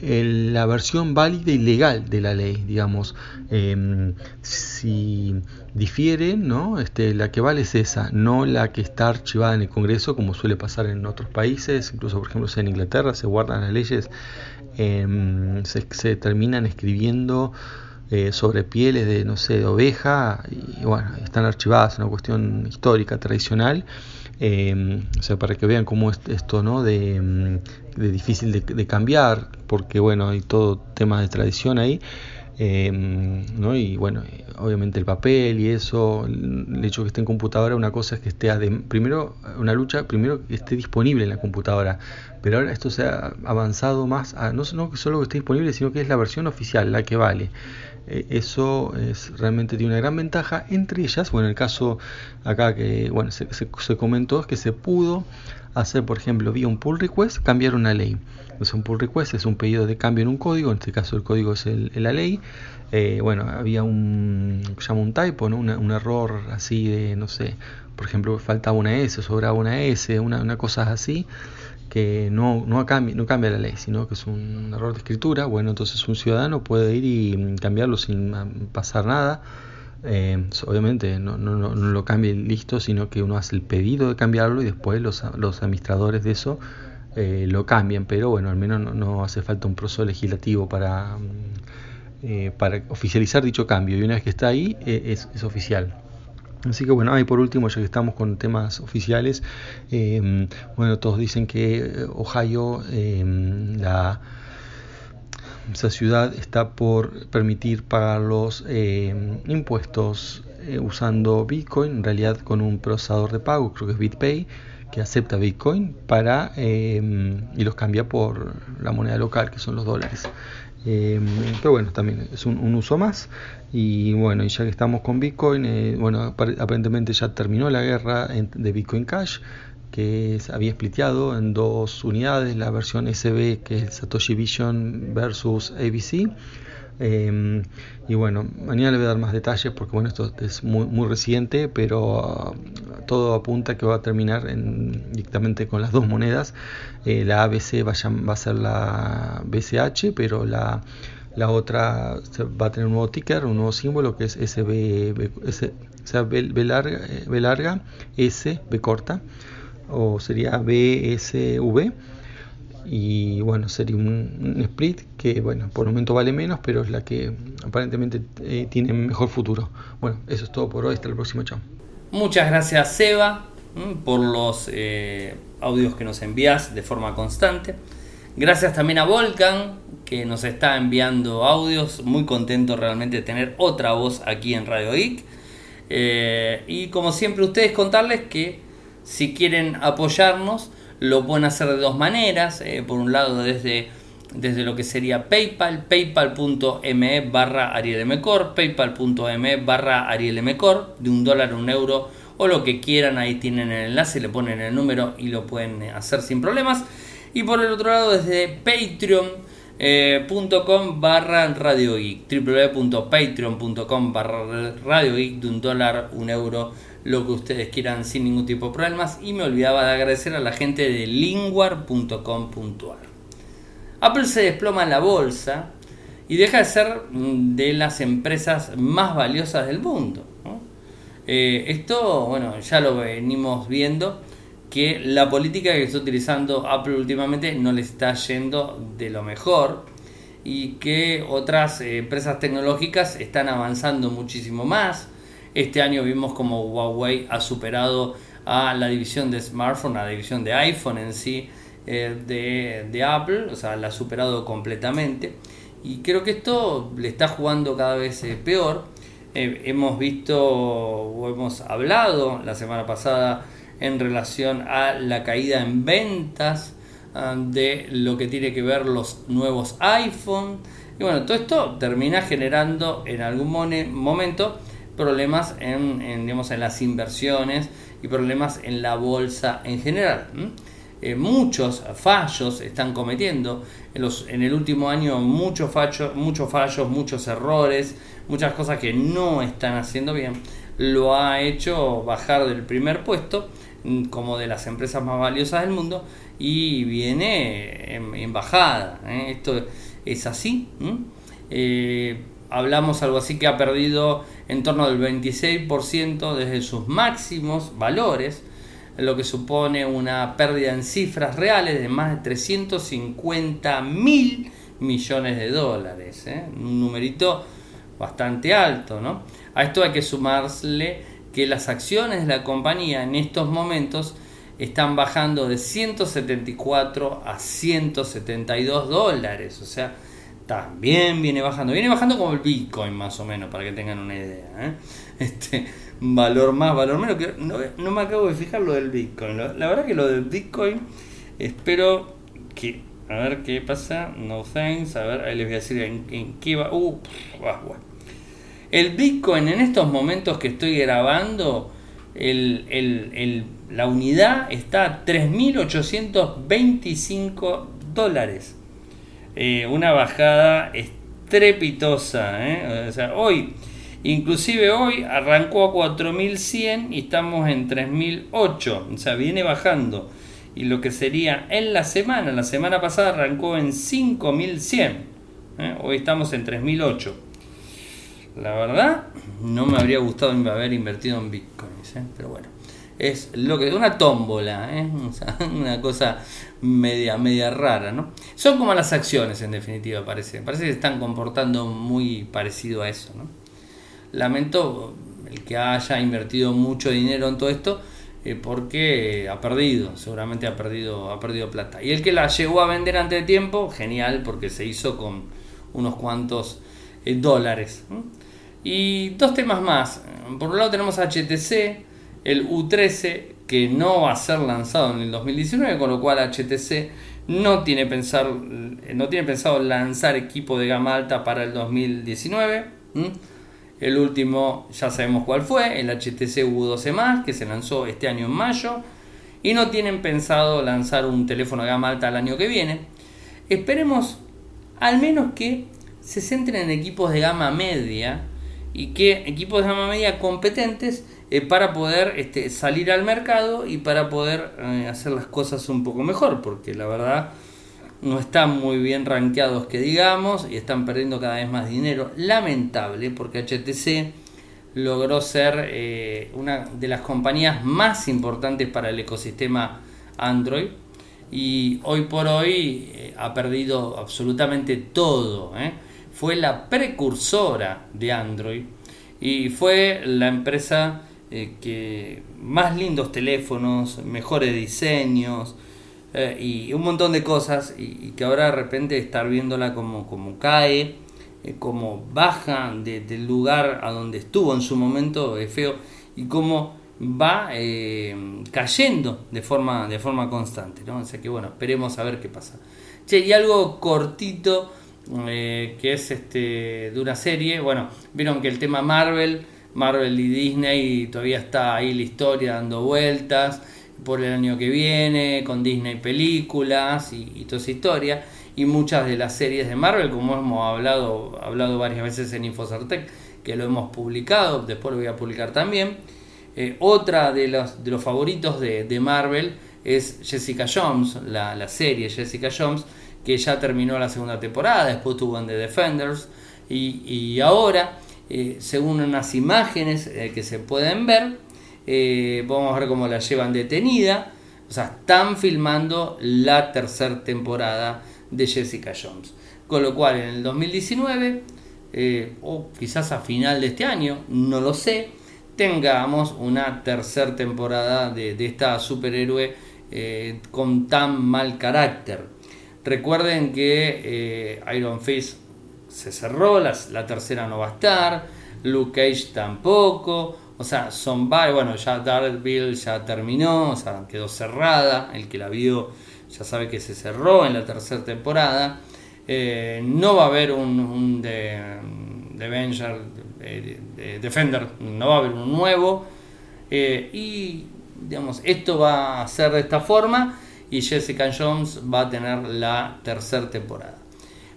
la versión válida y legal de la ley, digamos. Em, si difiere, ¿no? Este, la que vale es esa, no la que está archivada en el Congreso, como suele pasar en otros países, incluso por ejemplo en Inglaterra se guardan las leyes, em, se, terminan escribiendo eh, sobre pieles de, no sé, de oveja, y bueno, están archivadas, es una cuestión histórica, tradicional. Em, o sea, para que vean cómo es esto, ¿no? De, de difícil de, cambiar, porque bueno, hay todo tema de tradición ahí. Em, ¿no? y bueno, obviamente el papel y eso, el hecho que esté en computadora, una cosa es que esté, primero, una lucha, primero que esté disponible en la computadora, pero ahora esto se ha avanzado más a no, no solo que esté disponible, sino que es la versión oficial, la que vale. E, eso es, realmente tiene una gran ventaja, entre ellas, bueno, el caso acá que bueno, se, se comentó es que se pudo hacer, por ejemplo, vía un pull request, cambiar una ley. Entonces, un pull request es un pedido de cambio en un código, en este caso el código es la ley. Eh, bueno, había un, llama un typo, ¿no? un error así de, no sé, por ejemplo, faltaba una S, sobraba una S, una cosa así, que no, no, cambia, no cambia la ley, sino que es un error de escritura. Bueno, entonces un ciudadano puede ir y cambiarlo sin pasar nada eh, obviamente no, no, no, lo cambie listo, sino que uno hace el pedido de cambiarlo y después los, los administradores de eso eh, lo cambian, pero bueno, al menos no, hace falta un proceso legislativo para, mm, eh, para oficializar dicho cambio y una vez que está ahí es, es, oficial. Así que bueno, y por último, ya que estamos con temas oficiales, bueno, todos dicen que Ohio, la esa ciudad está por permitir pagar los eh, impuestos eh, usando Bitcoin, en realidad con un procesador de pago, creo que es BitPay, que acepta Bitcoin para eh, y los cambia por la moneda local, que son los dólares. Pero bueno, también es un, uso más. Y bueno, y ya que estamos con Bitcoin, bueno, aparentemente ya terminó la guerra de Bitcoin Cash que había spliteado en dos unidades, la versión SB que es Satoshi Vision versus ABC. Em, y bueno, mañana le voy a dar más detalles porque bueno, esto es muy, muy reciente, pero uh, todo apunta que va a terminar en, directamente con las dos monedas. Eh, la ABC va a, va a, ser la BCH, pero la, la otra va a tener un nuevo ticker, un nuevo símbolo que es SB, o sea, B, larga, eh, B larga, S, B corta o sería BSV y bueno sería un, split que bueno por el momento vale menos pero es la que aparentemente eh, tiene mejor futuro. Bueno eso es todo por hoy. Hasta el próximo chao. Muchas gracias Seba por los eh, audios que nos envías de forma constante. Gracias también a Volcan, que nos está enviando audios. Muy contento realmente de tener otra voz aquí en Radio Geek. Eh, y como siempre, ustedes contarles que si quieren apoyarnos, lo pueden hacer de dos maneras. Eh, por un lado, desde, desde lo que sería PayPal, paypal.me barra arielmcor, paypal.me barra arielmcor, de un dólar a un euro o lo que quieran. Ahí tienen el enlace, le ponen el número y lo pueden hacer sin problemas. Y por el otro lado, desde patreon.com eh, barra Radio Geek, www.patreon.com barra Radio Geek, de un dólar, un euro, lo que ustedes quieran sin ningún tipo de problemas. Y me olvidaba de agradecer a la gente de linguar.com.ar. Apple se desploma en la bolsa y deja de ser mm, de las empresas más valiosas del mundo. Eh, esto, bueno, ya lo venimos viendo que la política que está utilizando Apple últimamente no le está yendo de lo mejor y que otras eh, empresas tecnológicas están avanzando muchísimo más. Este año vimos como Huawei ha superado a la división de smartphone, a la división de iPhone en sí eh, de, Apple, o sea, la ha superado completamente. Y creo que esto le está jugando cada vez eh, peor. hemos visto o hemos hablado la semana pasada en relación a la caída en ventas ah, de lo que tiene que ver los nuevos iPhone. Y bueno, todo esto termina generando en algún momento problemas en, digamos, en las inversiones y problemas en la bolsa en general. Eh, muchos fallos están cometiendo en, los, en el último año muchos fallos, muchos fallos, muchos errores, muchas cosas que no están haciendo bien. Lo ha hecho bajar del primer puesto Mm, como de las empresas más valiosas del mundo y viene en, bajada. ¿eh? Esto es así. Hablamos algo así que ha perdido en torno del 26% desde sus máximos valores, lo que supone una pérdida en cifras reales de más de 350 mil millones de dólares. ¿eh? Un numerito bastante alto. ¿no? A esto hay que sumarle que las acciones de la compañía en estos momentos están bajando de 174 a 172 dólares. O sea, también viene bajando. Viene bajando como el Bitcoin más o menos, para que tengan una idea. ¿eh? Este, valor más, valor menos. Que no, me acabo de fijar lo del Bitcoin. La verdad que lo del Bitcoin, espero que... A ver qué pasa. No thanks. A ver, ahí les voy a decir en, qué va. Uh, el Bitcoin en estos momentos que estoy grabando, la unidad está a 3.825 dólares. Eh, una bajada estrepitosa. ¿eh? Hoy, inclusive hoy, arrancó a 4.100 y estamos en 3.008. O sea, viene bajando. Y lo que sería en la semana, la semana pasada arrancó en 5.100. ¿eh? Hoy estamos en 3.008. La verdad, no me habría gustado haber invertido en bitcoins, ¿eh? pero bueno, es lo que una tómbola, ¿eh? una cosa media, media rara, ¿no? Son como las acciones, en definitiva, parece. Parece que están comportando muy parecido a eso, ¿no? Lamento el que haya invertido mucho dinero en todo esto, eh, porque ha perdido, seguramente ha perdido, ha perdido plata. Y el que la llegó a vender antes de tiempo, genial, porque se hizo con unos cuantos dólares. Y dos temas más. Por un lado tenemos HTC, el U13, que no va a ser lanzado en el 2019, con lo cual HTC no tiene, pensar, no tiene pensado lanzar equipo de gama alta para el 2019. El último ya sabemos cuál fue, el HTC U12 que se lanzó este año en mayo. Y no tienen pensado lanzar un teléfono de gama alta el año que viene. Esperemos al menos que se centren en equipos de gama media y que equipos de gama media competentes eh, para poder este, salir al mercado y para poder eh, hacer las cosas un poco mejor, porque la verdad no están muy bien rankeados que digamos y están perdiendo cada vez más dinero. Lamentable, porque HTC logró ser eh, una de las compañías más importantes para el ecosistema Android y hoy por hoy ha perdido absolutamente todo fue la precursora de Android y fue la empresa eh, que más lindos teléfonos, mejores diseños, eh, y un montón de cosas y, que ahora de repente estar viéndola como, como cae, eh, como baja del lugar a donde estuvo en su momento es feo y como va cayendo de forma, de forma constante. ¿no? O sea que bueno, esperemos a ver qué pasa. Che, y algo cortito que es este de una serie, bueno, vieron que el tema Marvel, Marvel y Disney todavía está ahí la historia dando vueltas por el año que viene, con Disney películas y, toda esa historia. Y muchas de las series de Marvel, como hemos hablado, hablado varias veces en Infocertec, que lo hemos publicado, después lo voy a publicar también. Eh, otra de los, de los favoritos de, de Marvel es Jessica Jones, la, la, serie Jessica Jones, que ya terminó la segunda temporada, después tuvo en The Defenders, y, y ahora, eh, según unas imágenes eh, que se pueden ver, eh, vamos a ver cómo la llevan detenida. O sea, están filmando la tercera temporada de Jessica Jones. Con lo cual en el 2019, eh, o quizás a final de este año, no lo sé, tengamos una tercera temporada de, esta superhéroe con tan mal carácter. Recuerden que Iron Fist se cerró, la tercera no va a estar, Luke Cage tampoco, o sea, varios, bueno, ya Daredevil ya terminó, o sea, quedó cerrada, el que la vio ya sabe que se cerró en la tercera temporada. Eh, no va a haber un, un de, de, Defender, no va a haber un nuevo. Eh, y digamos, esto va a ser de esta forma y Jessica Jones va a tener la tercera temporada.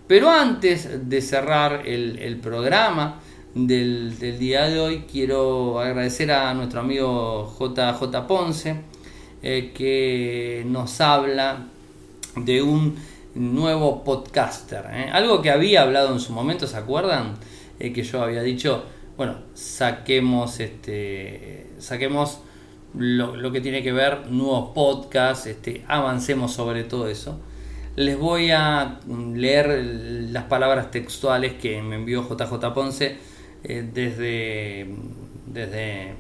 Pero antes de cerrar el, el programa, del, día de hoy. Quiero agradecer a nuestro amigo JJ Ponce, eh, que nos habla de un nuevo podcaster. Eh. Algo que había hablado en su momento, ¿se acuerdan? Eh, que yo había dicho, bueno, saquemos este. saquemos lo, lo, que tiene que ver, nuevos podcasts, este, avancemos sobre todo eso. Les voy a leer las palabras textuales que me envió JJ Ponce eh, desde, desde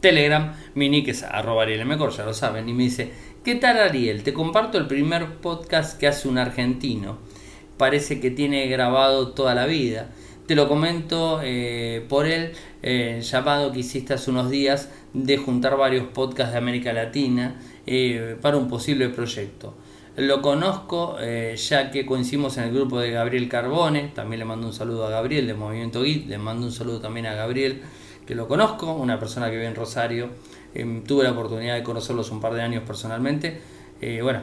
Telegram, mi arroba Ariel Mejor, ya lo saben, y me dice, ¿qué tal Ariel? Te comparto el primer podcast que hace un argentino. Parece que tiene grabado toda la vida. Te lo comento eh, por el eh, llamado que hiciste hace unos días de juntar varios podcasts de América Latina para un posible proyecto. Lo conozco eh, ya que coincidimos en el grupo de Gabriel Carbone, también le mando un saludo a Gabriel de Movimiento Git, le mando un saludo también a Gabriel, que lo conozco, una persona que vive en Rosario, em, tuve la oportunidad de conocerlos un par de años personalmente, eh, bueno,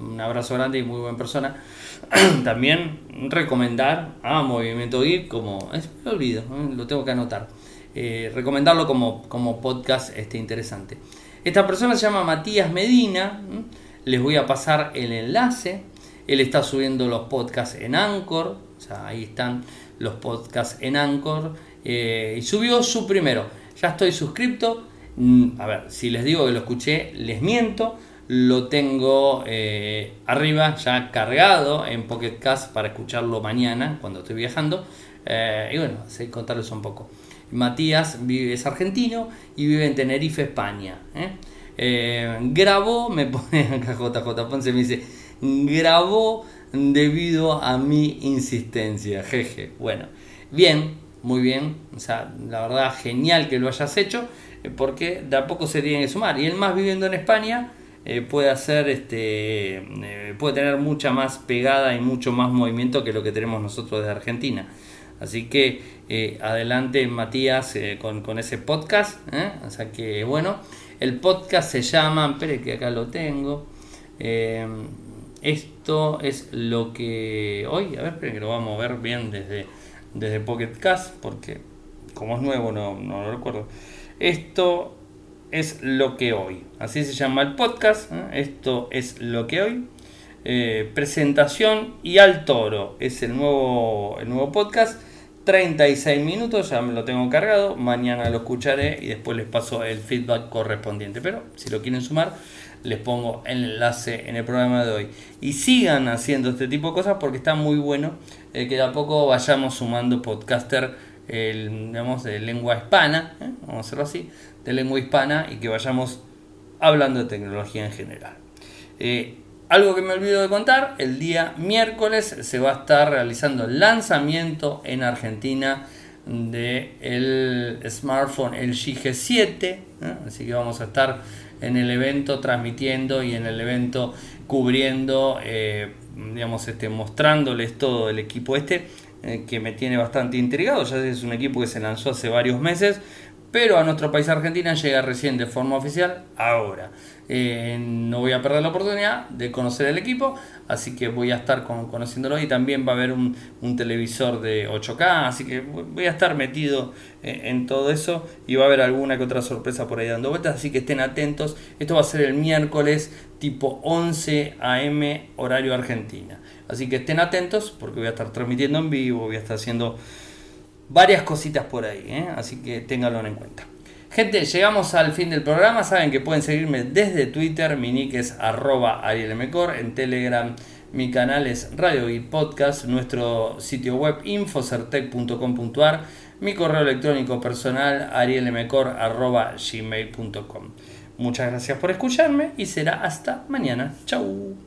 un abrazo grande y muy buena persona. también recomendar a Movimiento Git como, es, olvido, lo tengo que anotar, eh, recomendarlo como, como podcast este, interesante. Esta persona se llama Matías Medina, les voy a pasar el enlace. Él está subiendo los podcasts en Anchor. O sea, ahí están los podcasts en Anchor. Eh, y subió su primero. Ya estoy suscrito. Mm, a ver, si les digo que lo escuché, les miento. Lo tengo eh, arriba ya cargado en Pocket Cast para escucharlo mañana cuando estoy viajando. Eh, y bueno, así contarles un poco. Matías vive, es argentino y vive en Tenerife, España. Eh, grabó, me pone acá JJ Ponce, me dice, grabó debido a mi insistencia, jeje. Bueno, bien, muy bien, o sea, la verdad genial que lo hayas hecho, eh, porque de a poco se tiene que sumar. Y él más viviendo en España eh, puede hacer, este, puede tener mucha más pegada y mucho más movimiento que lo que tenemos nosotros desde Argentina. Así que adelante Matías con, con, ese podcast. O sea que bueno. El podcast se llama, espere que acá lo tengo. Eh, esto es lo que hoy, a ver, espere que lo vamos a ver bien desde, desde Pocket Cast, porque como es nuevo no, no lo recuerdo. Esto es lo que hoy, así se llama el podcast. ¿eh? Esto es lo que hoy. Eh, presentación y al toro es el nuevo, el nuevo podcast 36 minutos, ya me lo tengo cargado, mañana lo escucharé y después les paso el feedback correspondiente. Pero si lo quieren sumar, les pongo el enlace en el programa de hoy. Y sigan haciendo este tipo de cosas porque está muy bueno eh, que de a poco vayamos sumando podcaster digamos, de lengua hispana, ¿eh? vamos a hacerlo así, de lengua hispana y que vayamos hablando de tecnología en general. Eh, algo que me olvido de contar, el día miércoles se va a estar realizando el lanzamiento en Argentina del el smartphone LG G7, así que vamos a estar en el evento transmitiendo y en el evento cubriendo, eh, digamos, este, mostrándoles todo el equipo este, eh, que me tiene bastante intrigado, ya es un equipo que se lanzó hace varios meses, pero a nuestro país Argentina llega recién de forma oficial ahora. Eh, no voy a perder la oportunidad de conocer el equipo, así que voy a estar conociéndolo y también va a haber un, televisor de 8K, así que voy a estar metido eh, en todo eso y va a haber alguna que otra sorpresa por ahí dando vueltas, así que estén atentos. Esto va a ser el miércoles tipo 11 am horario Argentina, así que estén atentos porque voy a estar transmitiendo en vivo, voy a estar haciendo varias cositas por ahí, ¿eh? así que ténganlo en cuenta. Gente, llegamos al fin del programa. Saben que pueden seguirme desde Twitter. Mi nick es arroba arielmcor. En Telegram mi canal es Radio y Podcast. Nuestro sitio web infocertec.com.ar. Mi correo electrónico personal arielmcor.gmail.com Muchas gracias por escucharme y será hasta mañana. Chau.